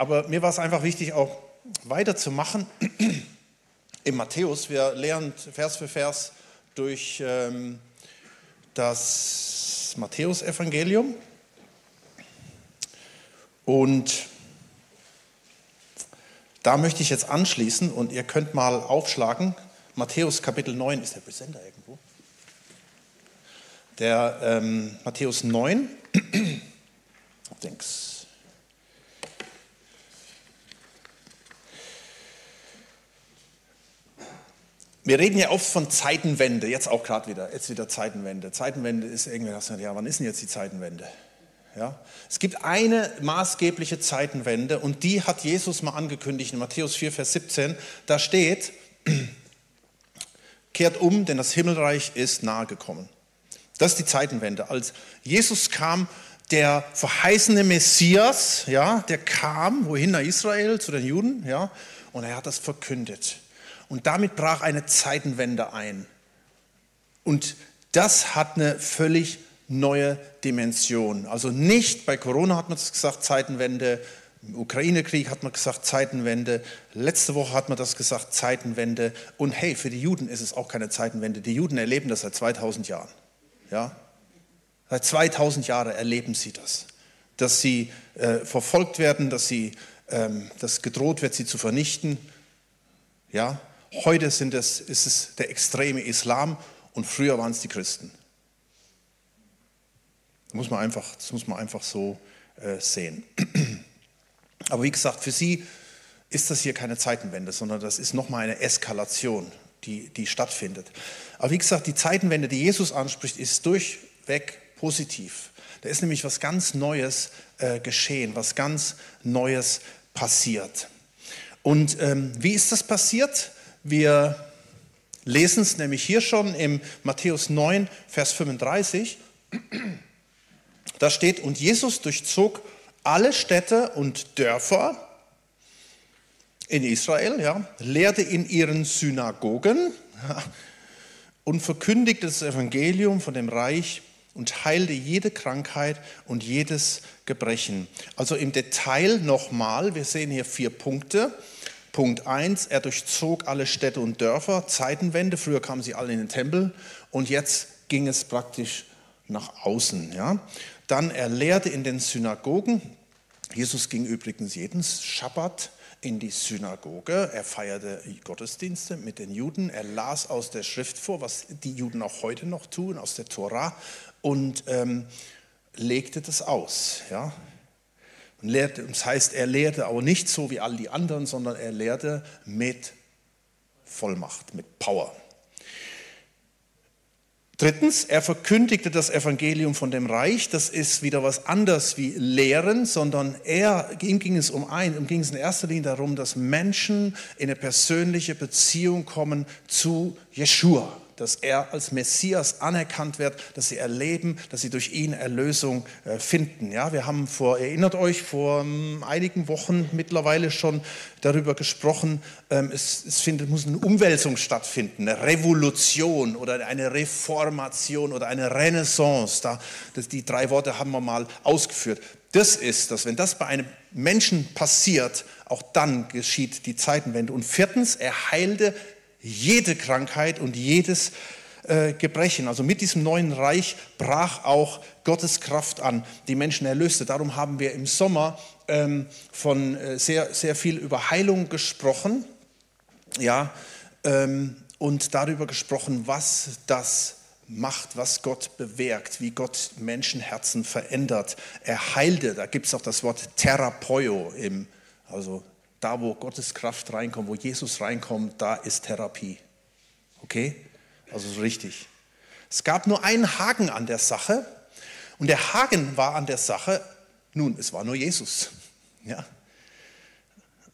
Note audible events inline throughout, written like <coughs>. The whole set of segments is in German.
Aber mir war es einfach wichtig, auch weiterzumachen im Matthäus. Wir lernen Vers für Vers durch ähm, das Matthäusevangelium. Und da möchte ich jetzt anschließen und ihr könnt mal aufschlagen. Matthäus Kapitel 9, ist der Präsenter irgendwo? Der ähm, Matthäus 9, <clears throat> denk's. Wir reden ja oft von Zeitenwende, jetzt auch gerade wieder, jetzt wieder Zeitenwende. Zeitenwende ist irgendwie, ja, wann ist denn jetzt die Zeitenwende? Ja? Es gibt eine maßgebliche Zeitenwende und die hat Jesus mal angekündigt in Matthäus 4, Vers 17. Da steht, <clears throat> kehrt um, denn das Himmelreich ist nahe gekommen. Das ist die Zeitenwende. Als Jesus kam, der verheißene Messias, ja, der kam, wohin nach Israel, zu den Juden, ja, und er hat das verkündet. Und damit brach eine Zeitenwende ein. Und das hat eine völlig neue Dimension. Also nicht bei Corona hat man es gesagt, Zeitenwende, im Ukraine-Krieg hat man gesagt, Zeitenwende, letzte Woche hat man das gesagt, Zeitenwende. Und hey, für die Juden ist es auch keine Zeitenwende. Die Juden erleben das seit 2000 Jahren. Ja? Seit 2000 Jahren erleben sie das. Dass sie äh, verfolgt werden, dass, sie, ähm, dass gedroht wird, sie zu vernichten. Ja? Heute es, ist es der extreme Islam und früher waren es die Christen. Das muss man einfach, das muss man einfach so äh, sehen. <clears throat> Aber wie gesagt, für sie ist das hier keine Zeitenwende, sondern das ist nochmal eine Eskalation, die, die stattfindet. Aber wie gesagt, die Zeitenwende, die Jesus anspricht, ist durchweg positiv. Da ist nämlich was ganz Neues äh, geschehen, was ganz Neues passiert. Und ähm, wie ist das passiert? Wir lesen es nämlich hier schon im Matthäus 9, Vers 35. Da steht, und Jesus durchzog alle Städte und Dörfer in Israel, ja, lehrte in ihren Synagogen und verkündigte das Evangelium von dem Reich und heilte jede Krankheit und jedes Gebrechen. Also im Detail nochmal, wir sehen hier vier Punkte. Punkt 1, er durchzog alle Städte und Dörfer, Zeitenwende, früher kamen sie alle in den Tempel und jetzt ging es praktisch nach außen. Ja. Dann er lehrte in den Synagogen. Jesus ging übrigens jeden Schabbat in die Synagoge. Er feierte Gottesdienste mit den Juden. Er las aus der Schrift vor, was die Juden auch heute noch tun, aus der Tora und ähm, legte das aus. Ja. Und lehrte, das heißt, er lehrte aber nicht so wie all die anderen, sondern er lehrte mit Vollmacht, mit Power. Drittens, er verkündigte das Evangelium von dem Reich. Das ist wieder was anderes wie Lehren, sondern er, ihm ging es um ein, ihm ging es in erster Linie darum, dass Menschen in eine persönliche Beziehung kommen zu Jeshua dass er als Messias anerkannt wird, dass sie erleben, dass sie durch ihn Erlösung äh, finden. Ja, wir haben vor, erinnert euch, vor ähm, einigen Wochen mittlerweile schon darüber gesprochen, ähm, es, es findet, muss eine Umwälzung stattfinden, eine Revolution oder eine Reformation oder eine Renaissance. Da, das, die drei Worte haben wir mal ausgeführt. Das ist das, wenn das bei einem Menschen passiert, auch dann geschieht die Zeitenwende. Und viertens, er heilte jede Krankheit und jedes äh, Gebrechen. Also mit diesem neuen Reich brach auch Gottes Kraft an, die Menschen erlöste. Darum haben wir im Sommer ähm, von äh, sehr, sehr viel über Heilung gesprochen. Ja, ähm, und darüber gesprochen, was das macht, was Gott bewirkt, wie Gott Menschenherzen verändert. Er heilte, da gibt es auch das Wort Therapeio, im, also da, wo Gottes Kraft reinkommt, wo Jesus reinkommt, da ist Therapie. Okay? Also so richtig. Es gab nur einen Haken an der Sache. Und der Haken war an der Sache, nun, es war nur Jesus. Ja?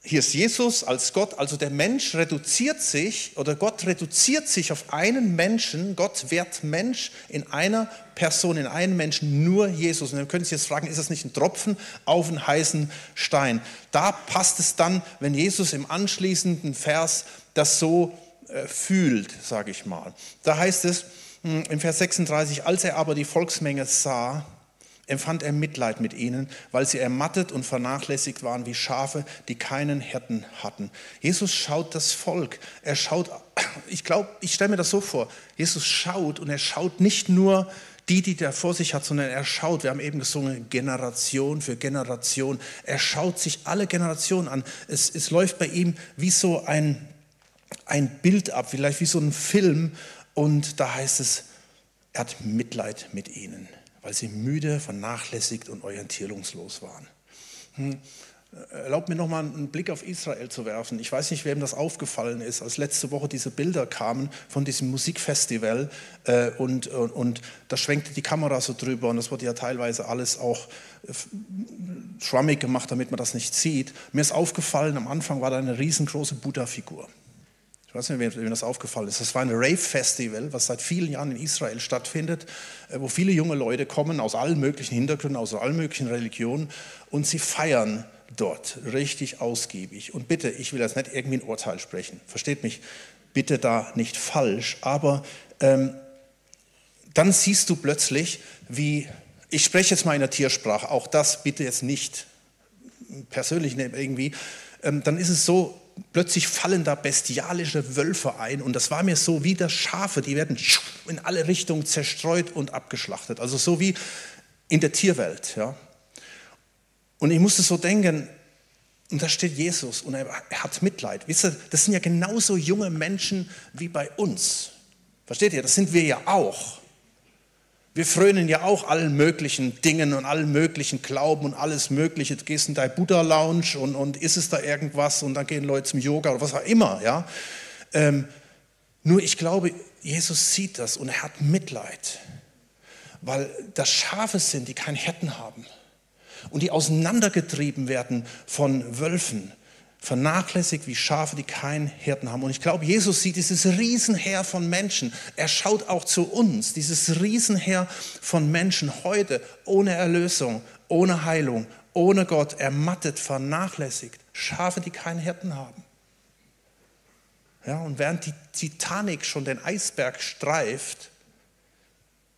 Hier ist Jesus als Gott, also der Mensch reduziert sich oder Gott reduziert sich auf einen Menschen. Gott wird Mensch in einer Person, in einem Menschen, nur Jesus. Und dann können Sie jetzt fragen, ist das nicht ein Tropfen auf einen heißen Stein? Da passt es dann, wenn Jesus im anschließenden Vers das so äh, fühlt, sage ich mal. Da heißt es hm, im Vers 36, als er aber die Volksmenge sah, empfand er Mitleid mit ihnen, weil sie ermattet und vernachlässigt waren wie Schafe, die keinen Hirten hatten. Jesus schaut das Volk. Er schaut, <coughs> ich glaube, ich stelle mir das so vor. Jesus schaut und er schaut nicht nur die, die er vor sich hat, sondern er schaut, wir haben eben gesungen, Generation für Generation. Er schaut sich alle Generationen an. Es, es läuft bei ihm wie so ein, ein Bild ab, vielleicht wie so ein Film. Und da heißt es, er hat Mitleid mit ihnen weil sie müde, vernachlässigt und orientierungslos waren. Hm. Erlaubt mir nochmal einen Blick auf Israel zu werfen. Ich weiß nicht, wem das aufgefallen ist, als letzte Woche diese Bilder kamen von diesem Musikfestival äh, und, und, und da schwenkte die Kamera so drüber und das wurde ja teilweise alles auch äh, schwammig gemacht, damit man das nicht sieht. Mir ist aufgefallen, am Anfang war da eine riesengroße Buddha-Figur weiß nicht, wem das aufgefallen ist. Das war ein Rave-Festival, was seit vielen Jahren in Israel stattfindet, äh, wo viele junge Leute kommen aus allen möglichen Hintergründen, aus allen möglichen Religionen und sie feiern dort richtig ausgiebig. Und bitte, ich will jetzt nicht irgendwie ein Urteil sprechen, versteht mich bitte da nicht falsch, aber ähm, dann siehst du plötzlich, wie, ich spreche jetzt mal in der Tiersprache, auch das bitte jetzt nicht persönlich irgendwie, ähm, dann ist es so, plötzlich fallen da bestialische Wölfe ein und das war mir so wie das Schafe, die werden in alle Richtungen zerstreut und abgeschlachtet. Also so wie in der Tierwelt. Ja. Und ich musste so denken, und da steht Jesus und er, hat Mitleid. Wisst ihr, das sind ja genauso junge Menschen wie bei uns. Versteht ihr? Das sind wir ja auch. Wir frönen ja auch allen möglichen Dingen und allen möglichen Glauben und alles Mögliche. Du gehst in dein Buddha-Lounge und, und isst es da irgendwas und dann gehen Leute zum Yoga oder was auch immer. Ja? Ähm, nur ich glaube, Jesus sieht das und er hat Mitleid, weil das Schafe sind, die keinen Hirten haben und die auseinandergetrieben werden von Wölfen vernachlässigt wie Schafe, die keinen Hirten haben. Und ich glaube, Jesus sieht dieses Riesenheer von Menschen. Er schaut auch zu uns, dieses Riesenheer von Menschen heute ohne Erlösung, ohne Heilung, ohne Gott, ermattet, vernachlässigt. Schafe, die keinen Hirten haben. Ja, und während die Titanic schon den Eisberg streift,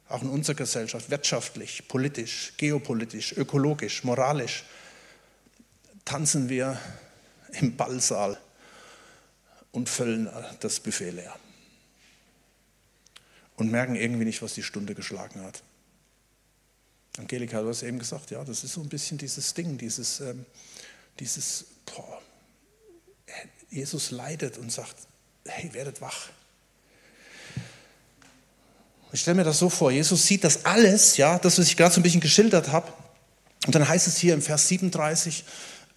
auch in unserer Gesellschaft, wirtschaftlich, politisch, geopolitisch, ökologisch, moralisch, tanzen wir im Ballsaal und füllen das Buffet leer. Und merken irgendwie nicht, was die Stunde geschlagen hat. Angelika, du hast eben gesagt, ja, das ist so ein bisschen dieses Ding, dieses, ähm, dieses boah, Jesus leidet und sagt, hey, werdet wach. Ich stelle mir das so vor, Jesus sieht das alles, ja, das, was ich gerade so ein bisschen geschildert habe. Und dann heißt es hier im Vers 37,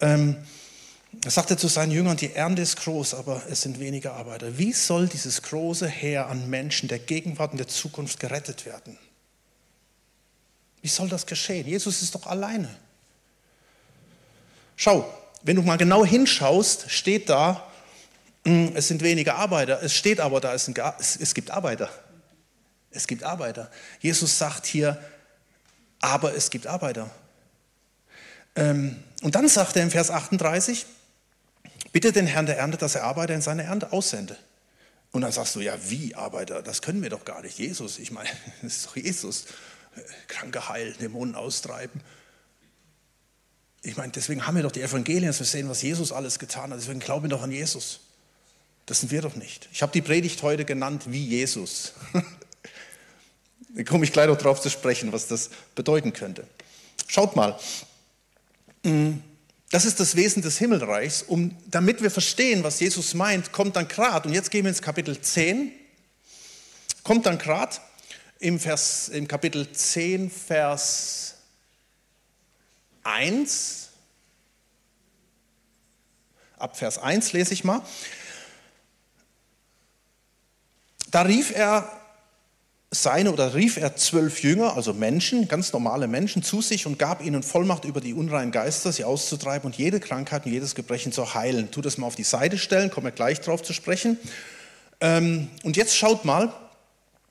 ähm, er sagte zu seinen Jüngern, die Ernte ist groß, aber es sind wenige Arbeiter. Wie soll dieses große Heer an Menschen der Gegenwart und der Zukunft gerettet werden? Wie soll das geschehen? Jesus ist doch alleine. Schau, wenn du mal genau hinschaust, steht da, hm, es sind wenige Arbeiter. Es steht aber da, es, gibt Arbeiter. Es gibt Arbeiter. Jesus sagt hier, aber es gibt Arbeiter. Ähm, und dann sagt er im Vers 38, Bitte den Herrn der Ernte, dass er Arbeiter in seine Ernte aussende. Und dann sagst du, ja, wie Arbeiter? Das können wir doch gar nicht. Jesus, ich meine, <laughs> das ist doch Jesus. Kranke heilen, Dämonen austreiben. Ich meine, deswegen haben wir doch die Evangelien, dass wir sehen, was Jesus alles getan hat. Deswegen glauben wir doch an Jesus. Das sind wir doch nicht. Ich habe die Predigt heute genannt wie Jesus. <laughs> da komme ich gleich noch drauf zu sprechen, was das bedeuten könnte. Schaut mal. Hm. Das ist das Wesen des Himmelreichs. Um, damit wir verstehen, was Jesus meint, kommt dann gerade, und jetzt gehen wir ins Kapitel 10, kommt dann gerade im, im Kapitel 10, Vers 1, ab Vers 1 lese ich mal. Da rief er seine oder rief er zwölf Jünger, also Menschen, ganz normale Menschen, zu sich und gab ihnen Vollmacht über die unreinen Geister, sie auszutreiben und jede Krankheit und jedes Gebrechen zu heilen. Tu das mal auf die Seite stellen, kommen wir gleich drauf zu sprechen. Ähm, und jetzt schaut mal,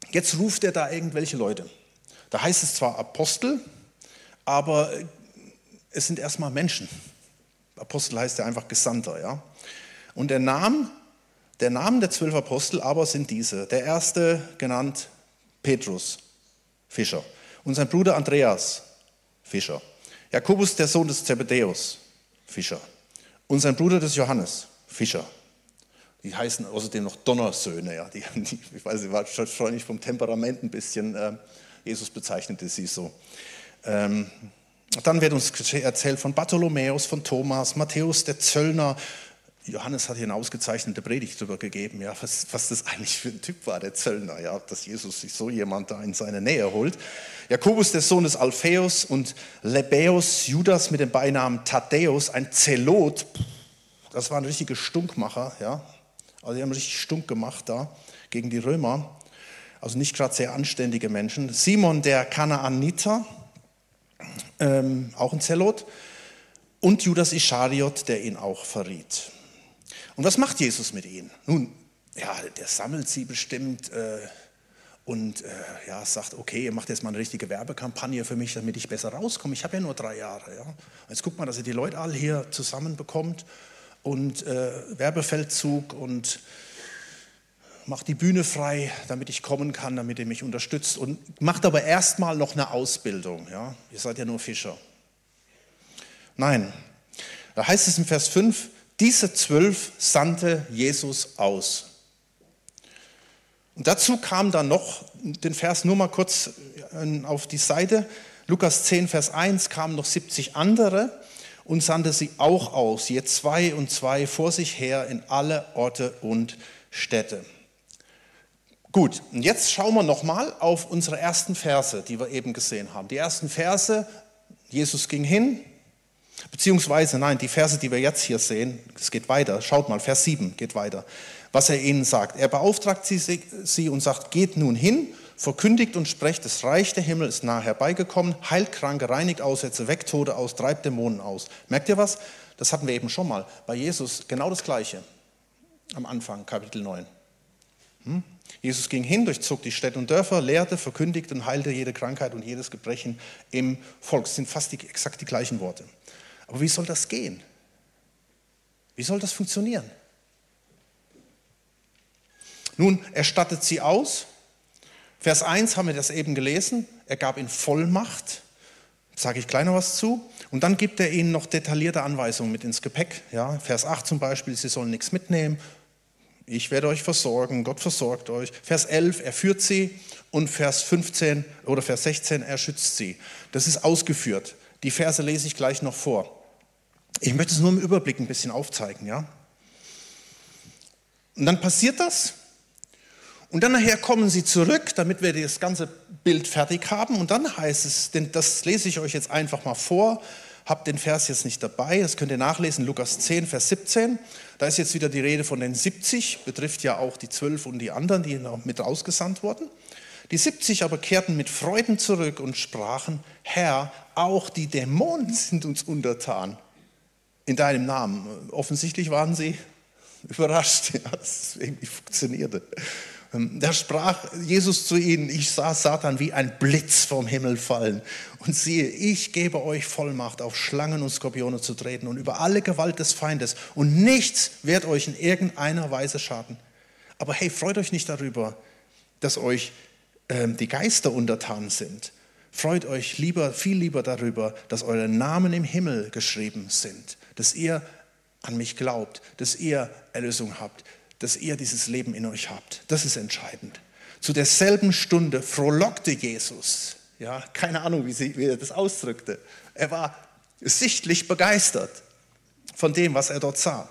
jetzt ruft er da irgendwelche Leute. Da heißt es zwar Apostel, aber es sind erstmal Menschen. Apostel heißt ja einfach Gesandter, ja. Und der Name, der Name der zwölf Apostel aber sind diese. Der erste genannt Petrus, Fischer. Und sein Bruder Andreas, Fischer. Jakobus, der Sohn des Zebedäus, Fischer. Und sein Bruder des Johannes, Fischer. Die heißen außerdem noch Donnersöhne. Ja. Die, die, ich weiß, sie war wahrscheinlich vom Temperament ein bisschen, äh, Jesus bezeichnete sie so. Ähm, dann wird uns erzählt von Bartholomäus, von Thomas, Matthäus, der Zöllner. Johannes hat hier eine ausgezeichnete Predigt darüber gegeben, ja, was, was das eigentlich für ein Typ war, der Zöllner, ja, dass Jesus sich so jemand da in seine Nähe holt. Jakobus, der Sohn des Alpheus und Lebäus, Judas mit dem Beinamen Thaddäus, ein Zelot, das war ein richtiger Stunkmacher, ja, also die haben richtig stunk gemacht da gegen die Römer, also nicht gerade sehr anständige Menschen. Simon, der Kanaaniter, ähm, auch ein Zelot, und Judas Ischariot, der ihn auch verriet. Und was macht Jesus mit ihnen? Nun, ja, der sammelt sie bestimmt äh, und äh, ja, sagt, okay, ihr macht jetzt mal eine richtige Werbekampagne für mich, damit ich besser rauskomme. Ich habe ja nur drei Jahre. Ja. Jetzt guckt mal, dass ihr die Leute alle hier zusammenbekommt und äh, Werbefeldzug und macht die Bühne frei, damit ich kommen kann, damit ihr mich unterstützt und macht aber erstmal noch eine Ausbildung. Ja? Ihr seid ja nur Fischer. Nein, da heißt es in Vers 5, diese zwölf sandte Jesus aus. Und dazu kam dann noch, den Vers nur mal kurz äh, auf die Seite, Lukas 10, Vers 1, kamen noch 70 andere und sandte sie auch aus, je zwei und zwei vor sich her in alle Orte und Städte. Gut, und jetzt schauen wir nochmal auf unsere ersten Verse, die wir eben gesehen haben. Die ersten Verse, Jesus ging hin, beziehungsweise, nein, die Verse, die wir jetzt hier sehen, es geht weiter, schaut mal, Vers 7 geht weiter, was er ihnen sagt. Er beauftragt sie, sie und sagt, geht nun hin, verkündigt und sprecht, das Reich der Himmel ist nahe herbeigekommen, heilt Kranke, reinigt Aussätze, weckt Tode aus, treibt Dämonen aus. Merkt ihr was? Das hatten wir eben schon mal. Bei Jesus genau das Gleiche am Anfang, Kapitel 9. Hm? Jesus ging hin, durchzog die Städte und Dörfer, lehrte, verkündigte und heilte jede Krankheit und jedes Gebrechen im Volk. Das sind fast die, exakt die gleichen Worte. Aber wie soll das gehen? Wie soll das funktionieren? Nun, er stattet sie aus. Vers 1 haben wir das eben gelesen. Er gab ihnen Vollmacht. Sage ich noch was zu. Und dann gibt er ihnen noch detaillierte Anweisungen mit ins Gepäck. Ja, Vers 8 zum Beispiel, sie sollen nichts mitnehmen, ich werde euch versorgen, Gott versorgt euch. Vers 11, er führt sie und Vers 15 oder Vers 16, er schützt sie. Das ist ausgeführt. Die Verse lese ich gleich noch vor. Ich möchte es nur im Überblick ein bisschen aufzeigen, ja? Und dann passiert das. Und dann nachher kommen sie zurück, damit wir das ganze Bild fertig haben. Und dann heißt es, denn das lese ich euch jetzt einfach mal vor, habe den Vers jetzt nicht dabei, das könnt ihr nachlesen, Lukas 10, Vers 17. Da ist jetzt wieder die Rede von den 70, betrifft ja auch die 12 und die anderen, die mit rausgesandt wurden. Die 70 aber kehrten mit Freuden zurück und sprachen, Herr, auch die Dämonen sind uns untertan in deinem Namen. Offensichtlich waren sie <laughs> überrascht, ja, dass es irgendwie funktionierte. Ähm, da sprach Jesus zu ihnen, ich sah Satan wie ein Blitz vom Himmel fallen. Und siehe, ich gebe euch Vollmacht, auf Schlangen und Skorpione zu treten und über alle Gewalt des Feindes. Und nichts wird euch in irgendeiner Weise schaden. Aber hey, freut euch nicht darüber, dass euch ähm, die Geister untertan sind. Freut euch lieber, viel lieber darüber, dass eure Namen im Himmel geschrieben sind, dass ihr an mich glaubt, dass ihr Erlösung habt, dass ihr dieses Leben in euch habt. Das ist entscheidend. Zu derselben Stunde frohlockte Jesus. Ja, keine Ahnung, wie, sie, wie er das ausdrückte. Er war sichtlich begeistert von dem, was er dort sah.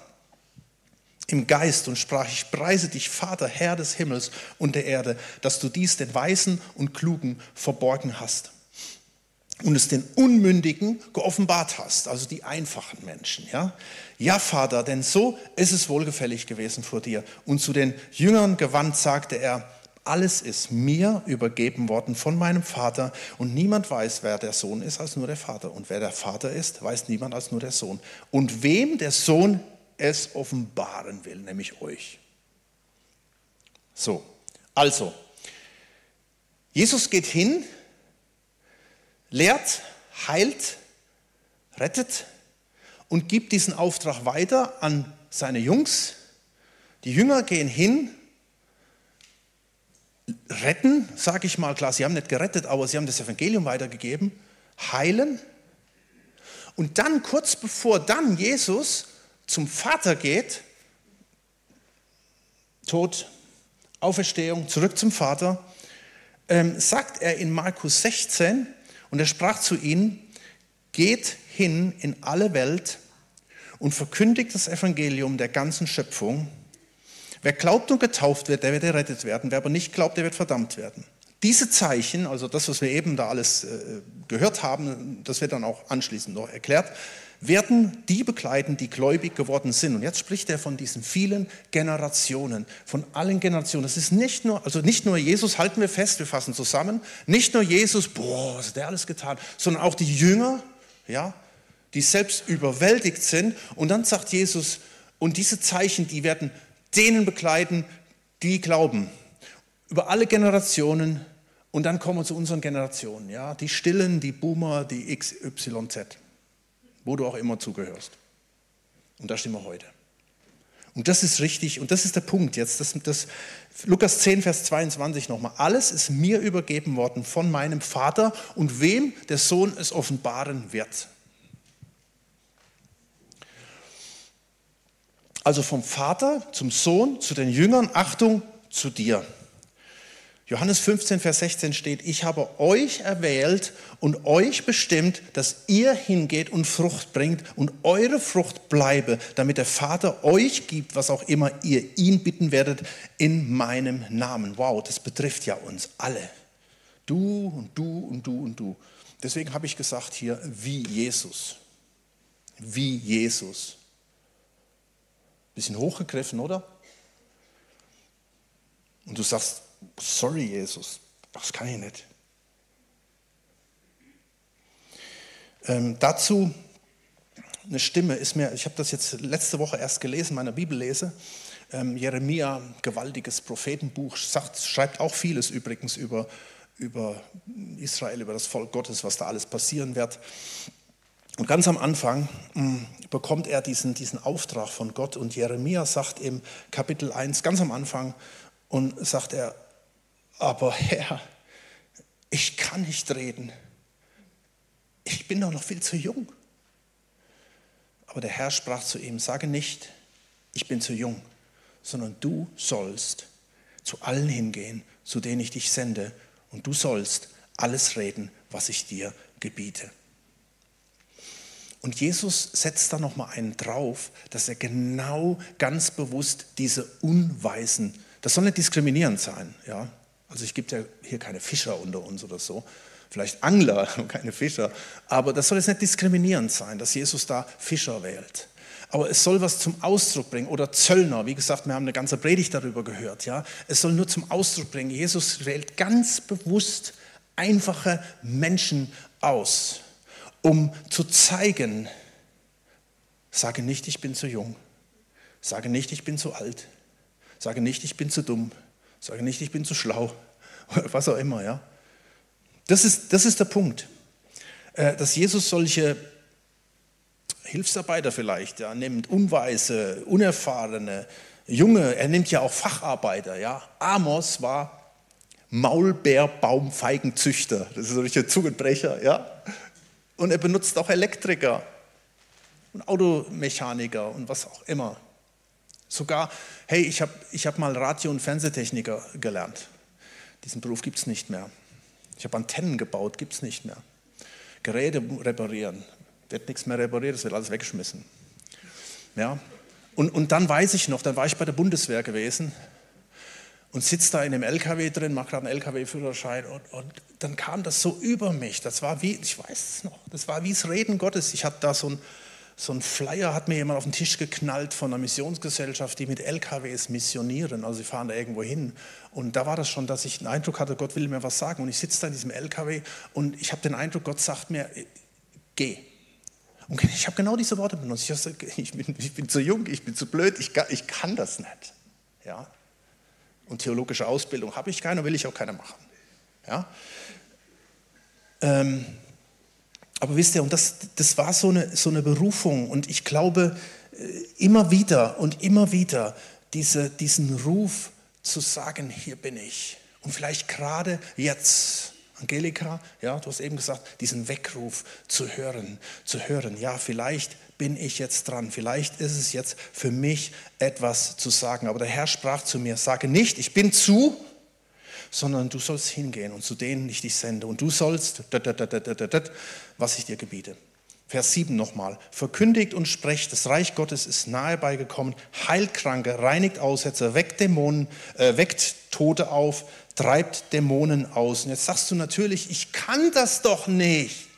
Im Geist und sprach, ich preise dich, Vater, Herr des Himmels und der Erde, dass du dies den Weisen und Klugen verborgen hast und es den Unmündigen geoffenbart hast, also die einfachen Menschen. Ja? ja, Vater, denn so ist es wohlgefällig gewesen vor dir. Und zu den Jüngern gewandt sagte er, alles ist mir übergeben worden von meinem Vater und niemand weiß, wer der Sohn ist, als nur der Vater. Und wer der Vater ist, weiß niemand als nur der Sohn. Und wem der Sohn es offenbaren will, nämlich euch. So, also, Jesus geht hin lehrt, heilt, rettet und gibt diesen Auftrag weiter an seine Jungs. Die Jünger gehen hin, retten, sage ich mal, klar, sie haben nicht gerettet, aber sie haben das Evangelium weitergegeben, heilen. Und dann, kurz bevor dann Jesus zum Vater geht, Tod, Auferstehung, zurück zum Vater, ähm, sagt er in Markus 16, und er sprach zu ihnen, geht hin in alle Welt und verkündigt das Evangelium der ganzen Schöpfung. Wer glaubt und getauft wird, der wird errettet werden. Wer aber nicht glaubt, der wird verdammt werden. Diese Zeichen, also das, was wir eben da alles äh, gehört haben, das wird dann auch anschließend noch erklärt, werden die begleiten, die gläubig geworden sind. Und jetzt spricht er von diesen vielen Generationen, von allen Generationen. Das ist nicht nur, also nicht nur Jesus, halten wir fest, wir fassen zusammen, nicht nur Jesus, boah, was hat der alles getan, sondern auch die Jünger, ja, die selbst überwältigt sind. Und dann sagt Jesus, und diese Zeichen, die werden denen begleiten, die glauben. Über alle Generationen und dann kommen wir zu unseren Generationen, ja, die Stillen, die Boomer, die XYZ, wo du auch immer zugehörst. Und da stehen wir heute. Und das ist richtig, und das ist der Punkt jetzt. Das, das, Lukas 10, Vers 22 nochmal. Alles ist mir übergeben worden von meinem Vater und wem der Sohn es offenbaren wird. Also vom Vater zum Sohn, zu den Jüngern, Achtung, zu dir. Johannes 15, Vers 16 steht, ich habe euch erwählt und euch bestimmt, dass ihr hingeht und Frucht bringt und eure Frucht bleibe, damit der Vater euch gibt, was auch immer ihr ihn bitten werdet, in meinem Namen. Wow, das betrifft ja uns alle. Du und du und du und du. Deswegen habe ich gesagt hier, wie Jesus. Wie Jesus. Bisschen hochgegriffen, oder? Und du sagst, sorry Jesus, das kann ich nicht. Ähm, dazu eine Stimme ist mir, ich habe das jetzt letzte Woche erst gelesen, meiner Bibellese. Ähm, Jeremia, gewaltiges Prophetenbuch, sagt, schreibt auch vieles übrigens über, über Israel, über das Volk Gottes, was da alles passieren wird. Und ganz am Anfang mh, mm, bekommt er diesen, diesen Auftrag von Gott und Jeremia sagt im Kapitel 1, ganz am Anfang, und sagt er, aber Herr, ich kann nicht reden. Ich bin doch noch viel zu jung. Aber der Herr sprach zu ihm, sage nicht, ich bin zu jung, sondern du sollst zu allen hingehen, zu denen ich dich sende, und du sollst alles reden, was ich dir gebiete. Und Jesus setzt da noch mal einen drauf, dass er genau ganz bewusst diese Unweisen, das soll nicht diskriminierend sein, ja, also es gibt ja hier keine Fischer unter uns oder so, vielleicht Angler, <laughs> keine Fischer, aber das soll jetzt nicht diskriminierend sein, dass Jesus da Fischer wählt. Aber es soll was zum Ausdruck bringen. Oder Zöllner, wie gesagt, wir haben eine ganze Predigt darüber gehört, ja. Es soll nur zum Ausdruck bringen, Jesus wählt ganz bewusst einfache Menschen aus, um zu zeigen, sage nicht, ich bin zu jung, sage nicht, ich bin zu alt, sage nicht, ich bin zu dumm, Sage nicht, ich bin zu schlau oder <laughs> was auch immer. Ja? Das, ist, das ist der Punkt. Äh, dass Jesus solche Hilfsarbeiter vielleicht ja, nimmt, Unweise, Unerfahrene, Junge, er nimmt ja auch Facharbeiter. Ja? Amos war Maulbeerbaumfeigenzüchter, das ist so richtiger Zungenbrecher. Ja? Und er benutzt auch Elektriker und Automechaniker und was auch immer. Sogar, hey, ich habe ich hab mal Radio- und Fernsehtechniker gelernt. Diesen Beruf gibt es nicht mehr. Ich habe Antennen gebaut, gibt es nicht mehr. Geräte reparieren, wird nichts mehr repariert, es wird alles weggeschmissen. Ja? Und, und dann weiß ich noch, dann war ich bei der Bundeswehr gewesen und sitze da in dem LKW drin, mache gerade einen LKW-Führerschein und, und dann kam das so über mich. Das war wie, ich weiß es noch, das war wie das Reden Gottes. Ich hatte da so ein so ein Flyer hat mir jemand auf den Tisch geknallt von einer Missionsgesellschaft, die mit LKWs missionieren. Also sie fahren da irgendwo hin. Und da war das schon, dass ich den Eindruck hatte, Gott will mir was sagen. Und ich sitze da in diesem LKW und ich habe den Eindruck, Gott sagt mir, geh. Und ich habe genau diese Worte benutzt. Ich, sage, <laughs> ich, bin, ich bin zu jung, ich bin zu blöd, ich, ich kann das nicht. Ja? Und theologische Ausbildung habe ich keine, will ich auch keine machen. Ja? Ähm, aber wisst ihr, und das, das war so eine, so eine Berufung. Und ich glaube, äh, immer wieder und immer wieder diese, diesen Ruf zu sagen, hier bin ich. Und vielleicht gerade jetzt, Angelika, ja, du hast eben gesagt, diesen Weckruf zu hören, zu hören. Ja, vielleicht bin ich jetzt dran, vielleicht ist es jetzt für mich etwas zu sagen. Aber der Herr sprach zu mir, sage nicht, ich bin zu, sondern du sollst hingehen und zu denen ich dich sende. Und du sollst, was ich dir gebiete. Vers 7 nochmal. Verkündigt und sprecht, das Reich Gottes ist nahe beigekommen, heilt Kranke, reinigt Aussetzer, weckt Dämonen, äh, weckt Tote auf, treibt Dämonen aus. Und jetzt sagst du natürlich, ich kann das doch nicht.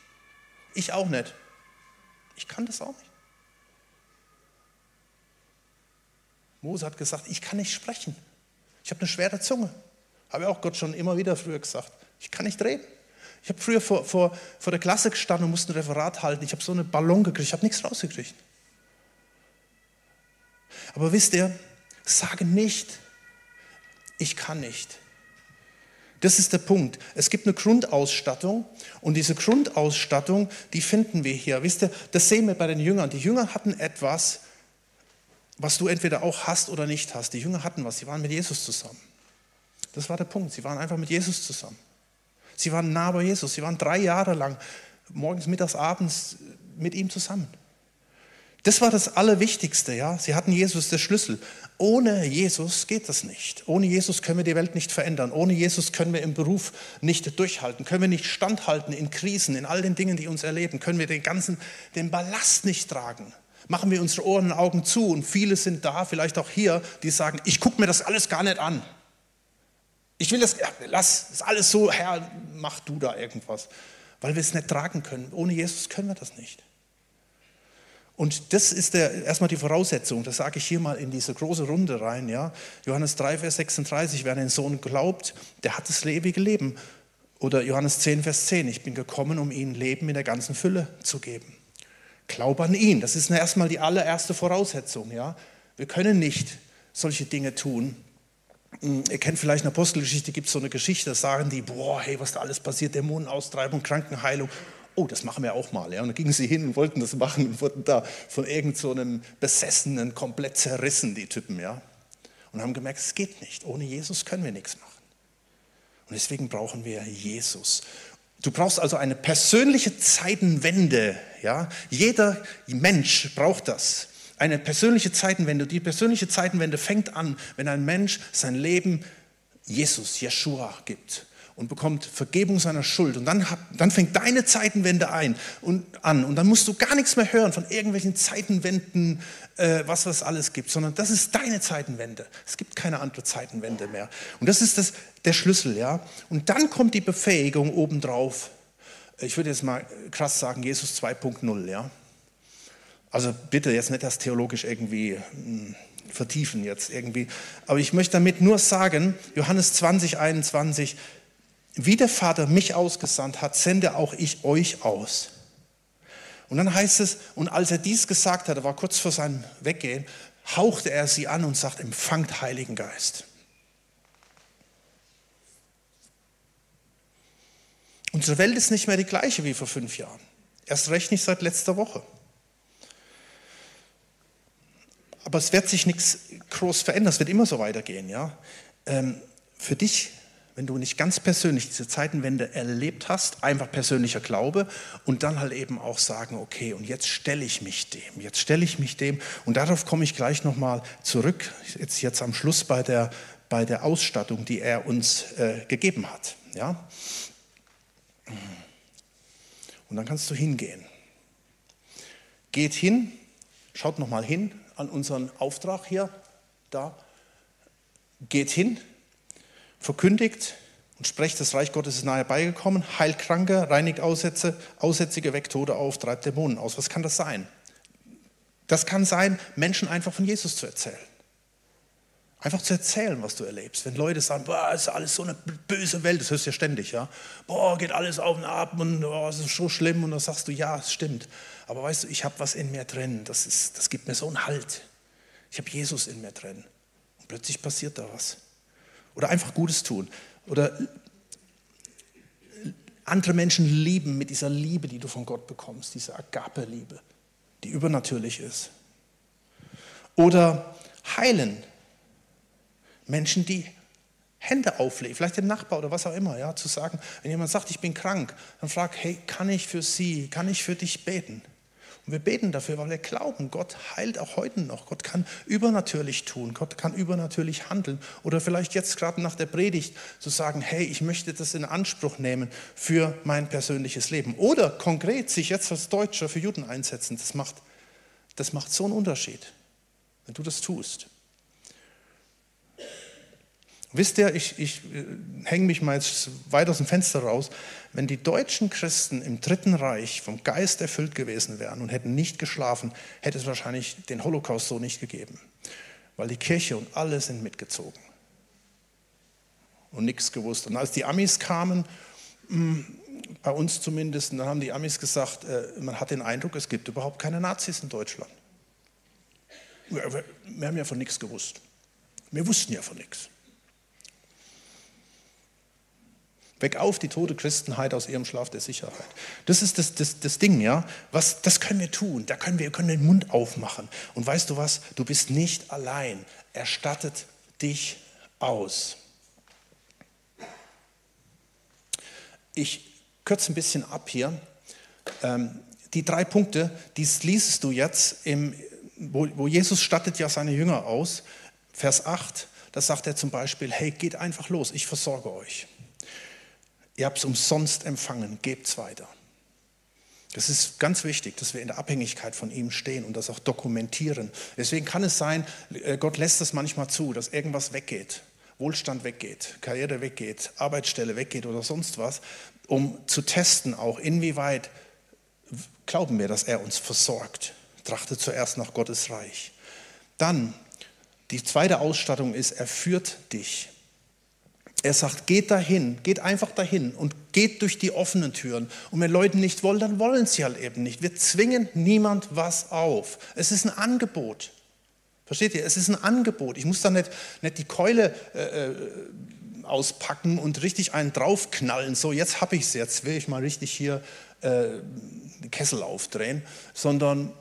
Ich auch nicht. Ich kann das auch nicht. Mose hat gesagt, ich kann nicht sprechen. Ich habe eine schwere Zunge. Habe auch Gott schon immer wieder früher gesagt. Ich kann nicht reden. Ich habe früher vor, vor, vor der Klasse gestanden und musste ein Referat halten. Ich habe so eine Ballon gekriegt, ich habe nichts rausgekriegt. Aber wisst ihr, sage nicht, ich kann nicht. Das ist der Punkt. Es gibt eine Grundausstattung und diese Grundausstattung, die finden wir hier. Wisst ihr, das sehen wir bei den Jüngern. Die Jünger hatten etwas, was du entweder auch hast oder nicht hast. Die Jünger hatten was, sie waren mit Jesus zusammen. Das war der Punkt. Sie waren einfach mit Jesus zusammen. Sie waren nah bei Jesus. Sie waren drei Jahre lang morgens, mittags, abends mit ihm zusammen. Das war das Allerwichtigste, ja. Sie hatten Jesus der Schlüssel. Ohne Jesus geht das nicht. Ohne Jesus können wir die Welt nicht verändern. Ohne Jesus können wir im Beruf nicht durchhalten. Können wir nicht standhalten in Krisen, in all den Dingen, die uns erleben. Können wir den ganzen, den Ballast nicht tragen. Machen wir unsere Ohren und Augen zu und viele sind da, vielleicht auch hier, die sagen, ich gucke mir das alles gar nicht an. Ich will das, lass, ist alles so, Herr, mach du da irgendwas. Weil wir es nicht tragen können. Ohne Jesus können wir das nicht. Und das ist der, erstmal die Voraussetzung, das sage ich hier mal in diese große Runde rein. Ja? Johannes 3, Vers 36, wer an den Sohn glaubt, der hat das ewige Leben. Oder Johannes 10, Vers 10, ich bin gekommen, um ihnen Leben in der ganzen Fülle zu geben. Glaube an ihn, das ist erstmal die allererste Voraussetzung. Ja? Wir können nicht solche Dinge tun, ihr kennt vielleicht eine Apostelgeschichte, gibt es so eine Geschichte, da sagen die, boah, hey, was da alles passiert, Dämonenaustreibung, Krankenheilung. Oh, das machen wir auch mal. Ja. Und dann gingen sie hin und wollten das machen und wurden da von irgendeinem so Besessenen komplett zerrissen, die Typen. Ja. Und haben gemerkt, es geht nicht. Ohne Jesus können wir nichts machen. Und deswegen brauchen wir Jesus. Du brauchst also eine persönliche Zeitenwende. Ja. Jeder Mensch braucht das eine persönliche Zeitenwende. Die persönliche Zeitenwende fängt an, wenn ein Mensch sein Leben Jesus, Yeshua gibt und bekommt Vergebung seiner Schuld. Und dann, dann fängt deine Zeitenwende ein und an. Und dann musst du gar nichts mehr hören von irgendwelchen Zeitenwenden, äh, was es alles gibt, sondern das ist deine Zeitenwende. Es gibt keine andere Zeitenwende mehr. Und das ist das, der Schlüssel, ja. Und dann kommt die Befähigung obendrauf. Ich würde jetzt mal krass sagen, Jesus 2.0, ja. Also bitte jetzt nicht das theologisch irgendwie hm, vertiefen jetzt irgendwie. Aber ich möchte damit nur sagen, Johannes 20, 21, wie der Vater mich ausgesandt hat, sende auch ich euch aus. Und dann heißt es, und als er dies gesagt hatte, war kurz vor seinem Weggehen, hauchte er sie an und sagt, empfangt Heiligen Geist. Unsere Welt ist nicht mehr die gleiche wie vor fünf Jahren. Erst recht nicht seit letzter Woche. Aber es wird sich nichts groß verändern, es wird immer so weitergehen. Ja? Ähm, für dich, wenn du nicht ganz persönlich diese Zeitenwende erlebt hast, einfach persönlicher Glaube und dann halt eben auch sagen, okay, und jetzt stelle ich mich dem, jetzt stelle ich mich dem und darauf komme ich gleich nochmal zurück, jetzt, jetzt am Schluss bei der, bei der Ausstattung, die er uns äh, gegeben hat. Ja? Und dann kannst du hingehen. Geht hin, schaut nochmal hin, an unseren Auftrag hier, da, geht hin, verkündigt und sprecht, das Reich Gottes ist nahe beigekommen, heilt Kranke, reinigt Aussätze, Aussätzige, weckt Tode auf, treibt Dämonen aus. Was kann das sein? Das kann sein, Menschen einfach von Jesus zu erzählen. Einfach zu erzählen, was du erlebst. Wenn Leute sagen, boah, ist alles so eine böse Welt, das hörst du ja ständig, ja. Boah, geht alles auf und ab und oh, es ist so schlimm. Und dann sagst du, ja, es stimmt. Aber weißt du, ich habe was in mir drin, das, ist, das gibt mir so einen Halt. Ich habe Jesus in mir drin. Und plötzlich passiert da was. Oder einfach Gutes tun. Oder andere Menschen lieben mit dieser Liebe, die du von Gott bekommst, diese Agape-Liebe, die übernatürlich ist. Oder heilen Menschen, die Hände auflegen, vielleicht dem Nachbar oder was auch immer, ja, zu sagen, wenn jemand sagt, ich bin krank, dann frag, hey, kann ich für Sie, kann ich für dich beten? Und wir beten dafür, weil wir glauben, Gott heilt auch heute noch. Gott kann übernatürlich tun, Gott kann übernatürlich handeln. Oder vielleicht jetzt gerade nach der Predigt zu sagen, hey, ich möchte das in Anspruch nehmen für mein persönliches Leben. Oder konkret sich jetzt als Deutscher für Juden einsetzen. Das macht, das macht so einen Unterschied, wenn du das tust. Wisst ihr, ich, ich äh, hänge mich mal jetzt weit aus dem Fenster raus, wenn die deutschen Christen im Dritten Reich vom Geist erfüllt gewesen wären und hätten nicht geschlafen, hätte es wahrscheinlich den Holocaust so nicht gegeben. Weil die Kirche und alle sind mitgezogen und nichts gewusst. Und als die Amis kamen, hm, bei uns zumindest, dann haben die Amis gesagt, äh, man hat den Eindruck, es gibt überhaupt keine Nazis in Deutschland. Wir haben ja von nichts gewusst. Wir wussten ja von nichts. Weg auf die tote Christenheit aus ihrem Schlaf der Sicherheit. Das ist das, das, das Ding, ja. Was, das können wir tun. Da können wir, können den Mund aufmachen. Und weißt du was? Du bist nicht allein. Er stattet dich aus. Ich kürze ein bisschen ab hier. Ähm, die drei Punkte, die liest du jetzt, im, wo, wo Jesus stattet ja seine Jünger aus. Vers 8, da sagt er zum Beispiel, hey, geht einfach los, ich versorge euch. Ihr habt es umsonst empfangen, gebt es weiter. Das ist ganz wichtig, dass wir in der Abhängigkeit von ihm stehen und das auch dokumentieren. Deswegen kann es sein, äh, Gott lässt es manchmal zu, dass irgendwas weggeht, Wohlstand weggeht, Karriere weggeht, Arbeitsstelle weggeht oder sonst was, um zu testen auch, inwieweit glauben wir, dass er uns versorgt. Trachte zuerst nach Gottes Reich. Dann, die zweite Ausstattung ist, er führt dich. Er sagt, geht dahin, geht einfach dahin und geht durch die offenen Türen. Und wenn Leute nicht wollen, dann wollen sie halt eben nicht. Wir zwingen niemand was auf. Es ist ein Angebot. Versteht ihr? Es ist ein Angebot. Ich muss da nicht, nicht die Keule äh, äh auspacken und richtig einen draufknallen. So, jetzt habe ich es, jetzt will ich mal richtig hier äh, Kessel aufdrehen. Sondern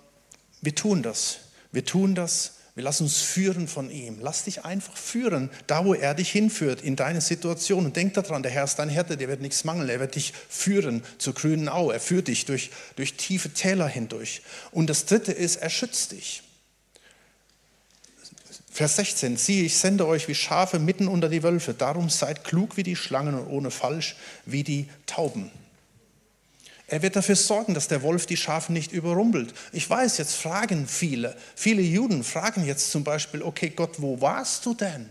wir tun das. Wir tun das wir lassen uns führen von ihm. Lass dich einfach führen, da wo er dich hinführt, in deine Situation. Und denk daran, der Herr ist dein Härte, der wird nichts mangeln. Er wird dich führen zur grünen Au. Er führt dich durch, durch tiefe Täler hindurch. Und das dritte ist, er schützt dich. Vers 16, siehe, ich sende euch wie Schafe mitten unter die Wölfe. Darum seid klug wie die Schlangen und ohne Falsch wie die Tauben. Er wird dafür sorgen, dass der Wolf die Schafe nicht überrumpelt. Ich weiß, jetzt fragen viele, viele Juden fragen jetzt zum Beispiel, okay Gott, wo warst du denn?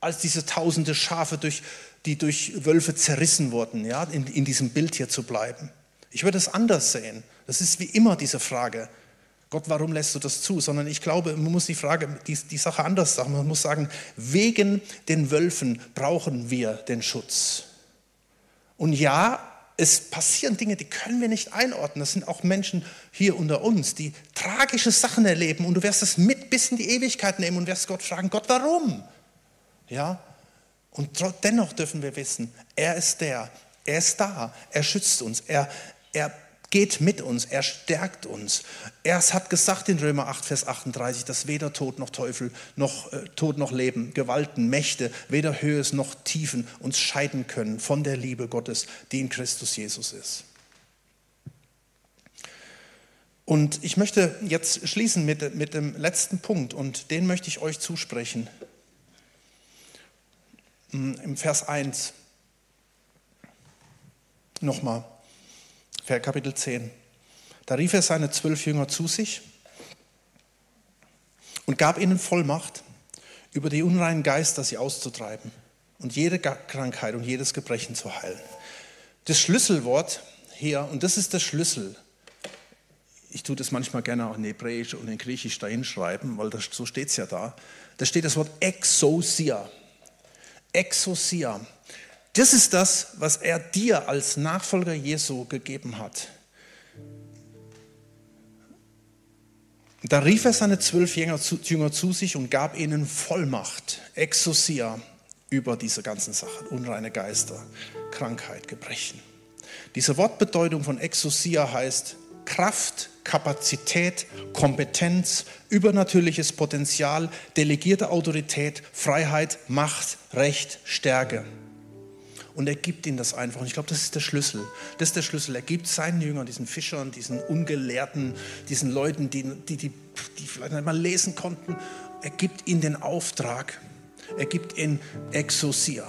Als diese tausende Schafe, durch, die durch Wölfe zerrissen wurden, ja, in, in diesem Bild hier zu bleiben. Ich würde es anders sehen. Das ist wie immer diese Frage. Gott, warum lässt du das zu? Sondern ich glaube, man muss die Frage, die, die Sache anders sagen. Man muss sagen, wegen den Wölfen brauchen wir den Schutz. Und ja, es passieren Dinge, die können wir nicht einordnen. Das sind auch Menschen hier unter uns, die tragische Sachen erleben und du wirst es mit bis in die Ewigkeit nehmen und wirst Gott fragen, Gott, warum? Ja? Und dennoch dürfen wir wissen, er ist der, er ist da, er schützt uns, er, er geht mit uns, er stärkt uns. Er hat gesagt in Römer 8, Vers 38, dass weder Tod noch Teufel, noch äh, Tod noch Leben, Gewalten, Mächte, weder Höhes noch Tiefen uns scheiden können von der Liebe Gottes, die in Christus Jesus ist. Und ich möchte jetzt schließen mit, mit dem letzten Punkt und den möchte ich euch zusprechen. Hm, Im Vers 1 nochmal. Kapitel 10. Da rief er seine zwölf Jünger zu sich und gab ihnen Vollmacht, über die unreinen Geister sie auszutreiben und jede Krankheit und jedes Gebrechen zu heilen. Das Schlüsselwort hier, und das ist der Schlüssel, ich tue das manchmal gerne auch in Hebräisch und in Griechisch dahin schreiben, weil das, so steht es ja da, da steht das Wort Exosia. Exosia. Das ist das, was er dir als Nachfolger Jesu gegeben hat. Da rief er seine zwölf Jünger zu, sich und gab ihnen Vollmacht, Exosia, über diese ganzen Sachen, unreine Geister, Krankheit, Gebrechen. Diese Wortbedeutung von Exosia heißt Kraft, Kapazität, Kompetenz, übernatürliches Potenzial, delegierte Autorität, Freiheit, Macht, Recht, Stärke. Und er gibt ihnen das einfach. Und ich glaube, das ist der Schlüssel. Das ist der Schlüssel. Er gibt seinen Jüngern, diesen Fischern, diesen Ungelehrten, diesen Leuten, die, die, die, die vielleicht nicht mal lesen konnten, er gibt ihnen den Auftrag. Er gibt ihnen Exosia.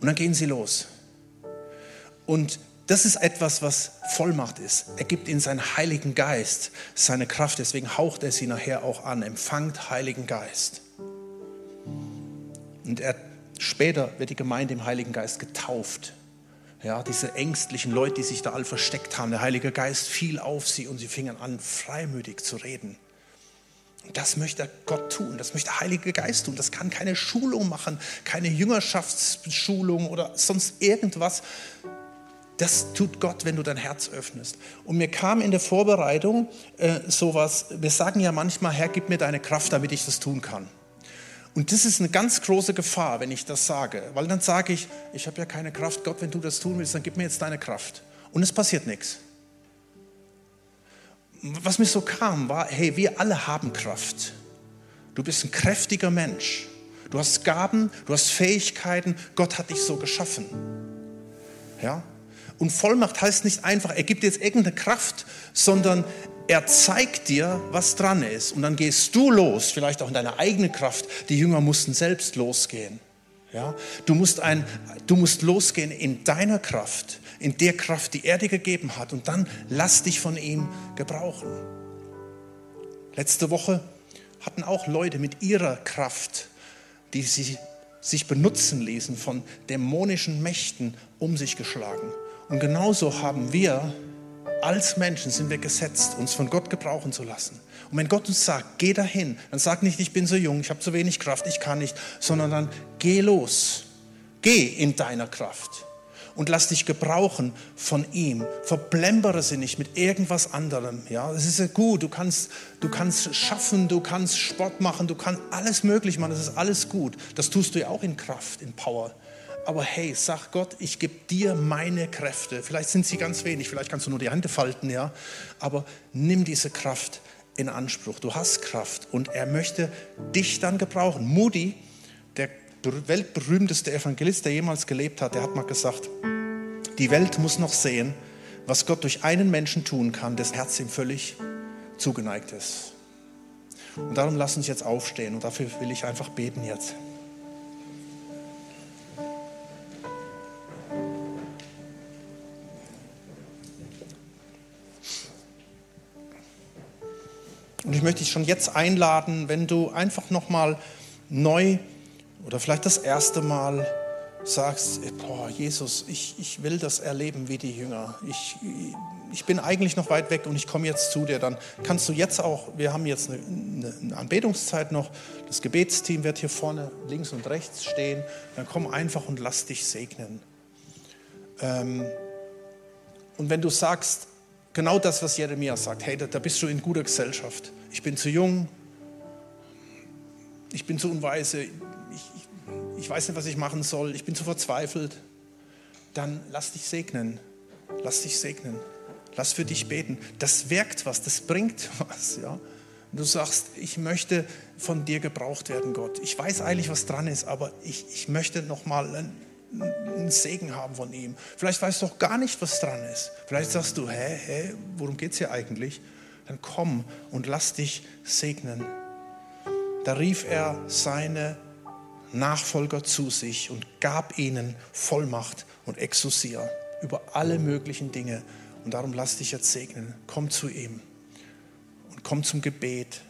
Und dann gehen sie los. Und das ist etwas, was Vollmacht ist. Er gibt ihnen seinen Heiligen Geist, seine Kraft. Deswegen haucht er sie nachher auch an. Empfangt Heiligen Geist. Und er, später wird die Gemeinde im Heiligen Geist getauft. Ja, diese ängstlichen Leute, die sich da all versteckt haben, der Heilige Geist fiel auf sie und sie fingen an, freimütig zu reden. Das möchte Gott tun, das möchte der Heilige Geist tun. Das kann keine Schulung machen, keine Jüngerschaftsschulung oder sonst irgendwas, das tut Gott, wenn du dein Herz öffnest. Und mir kam in der Vorbereitung äh, sowas, wir sagen ja manchmal, Herr, gib mir deine Kraft, damit ich das tun kann. Und das ist eine ganz große Gefahr, wenn ich das sage, weil dann sage ich, ich habe ja keine Kraft, Gott, wenn du das tun willst, dann gib mir jetzt deine Kraft. Und es passiert nichts. Was mir so kam, war, hey, wir alle haben Kraft. Du bist ein kräftiger Mensch. Du hast Gaben, du hast Fähigkeiten, Gott hat dich so geschaffen. Ja? Und Vollmacht heißt nicht einfach, er gibt jetzt irgendeine Kraft, sondern er zeigt dir, was dran ist. Und dann gehst du los, vielleicht auch in deiner eigenen Kraft. Die Jünger mussten selbst losgehen. Ja? Du, musst ein, du musst losgehen in deiner Kraft, in der Kraft, die er dir gegeben hat. Und dann lass dich von ihm gebrauchen. Letzte Woche hatten auch Leute mit ihrer Kraft, die sie sich benutzen ließen von dämonischen Mächten, um sich geschlagen. Und genauso haben wir als Menschen sind wir gesetzt, uns von Gott gebrauchen zu lassen. Und wenn Gott uns sagt, geh dahin, dann sag nicht, ich bin so jung, ich habe zu wenig Kraft, ich kann nicht, sondern dann geh los. Geh in deiner Kraft und lass dich gebrauchen von ihm. Verblembere sie nicht mit irgendwas anderem. Ja, es ist ja gut. Du kannst, du kannst schaffen, du kannst Sport machen, du kannst alles möglich machen. Das ist alles gut. Das tust du ja auch in Kraft, in Power aber hey, sag Gott, ich gebe dir meine Kräfte. Vielleicht sind sie ganz wenig, vielleicht kannst du nur die Hände falten, ja. Aber nimm diese Kraft in Anspruch. Du hast Kraft und er möchte dich dann gebrauchen. Moody, der weltberühmteste Evangelist, der jemals gelebt hat, der hat mal gesagt, die Welt muss noch sehen, was Gott durch einen Menschen tun kann, dessen Herz ihm völlig zugeneigt ist. Und darum lass uns jetzt aufstehen und dafür will ich einfach beten jetzt. Ich möchte dich schon jetzt einladen, wenn du einfach nochmal neu oder vielleicht das erste Mal sagst, boah, Jesus, ich, ich will das erleben wie die Jünger. Ich, ich bin eigentlich noch weit weg und ich komme jetzt zu dir. Dann kannst du jetzt auch, wir haben jetzt eine, eine Anbetungszeit noch, das Gebetsteam wird hier vorne links und rechts stehen. Dann komm einfach und lass dich segnen. Ähm, und wenn du sagst, genau das, was Jeremia sagt, hey, da, da bist du in guter Gesellschaft ich bin zu jung, ich bin zu unweise, ich, ich, ich weiß nicht, was ich machen soll, ich bin zu verzweifelt, dann lass dich segnen. Lass dich segnen. Lass für dich beten. Das wirkt was, das bringt <laughs> was. Ja? Du sagst, ich möchte von dir gebraucht werden, Gott. Ich weiß eigentlich, was dran ist, aber ich, ich möchte nochmal einen Segen haben von ihm. Vielleicht weißt du auch gar nicht, was dran ist. Vielleicht sagst du, hä, hä, worum geht es hier eigentlich? dann komm und lass dich segnen. Da rief er seine Nachfolger zu sich und gab ihnen Vollmacht und Exousia über alle möglichen Dinge. Und darum lass dich jetzt segnen. Komm zu ihm und komm zum Gebet.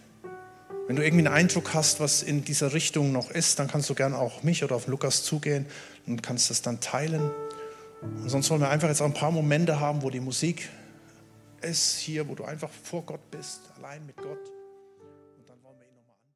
Wenn du irgendwie einen Eindruck hast, was in dieser Richtung noch ist, dann kannst du gerne auch mich oder auf Lukas zugehen und kannst das dann teilen. Und sonst wollen wir einfach jetzt auch ein paar Momente haben, wo die Musik ist hier, wo du einfach vor Gott bist, allein mit Gott.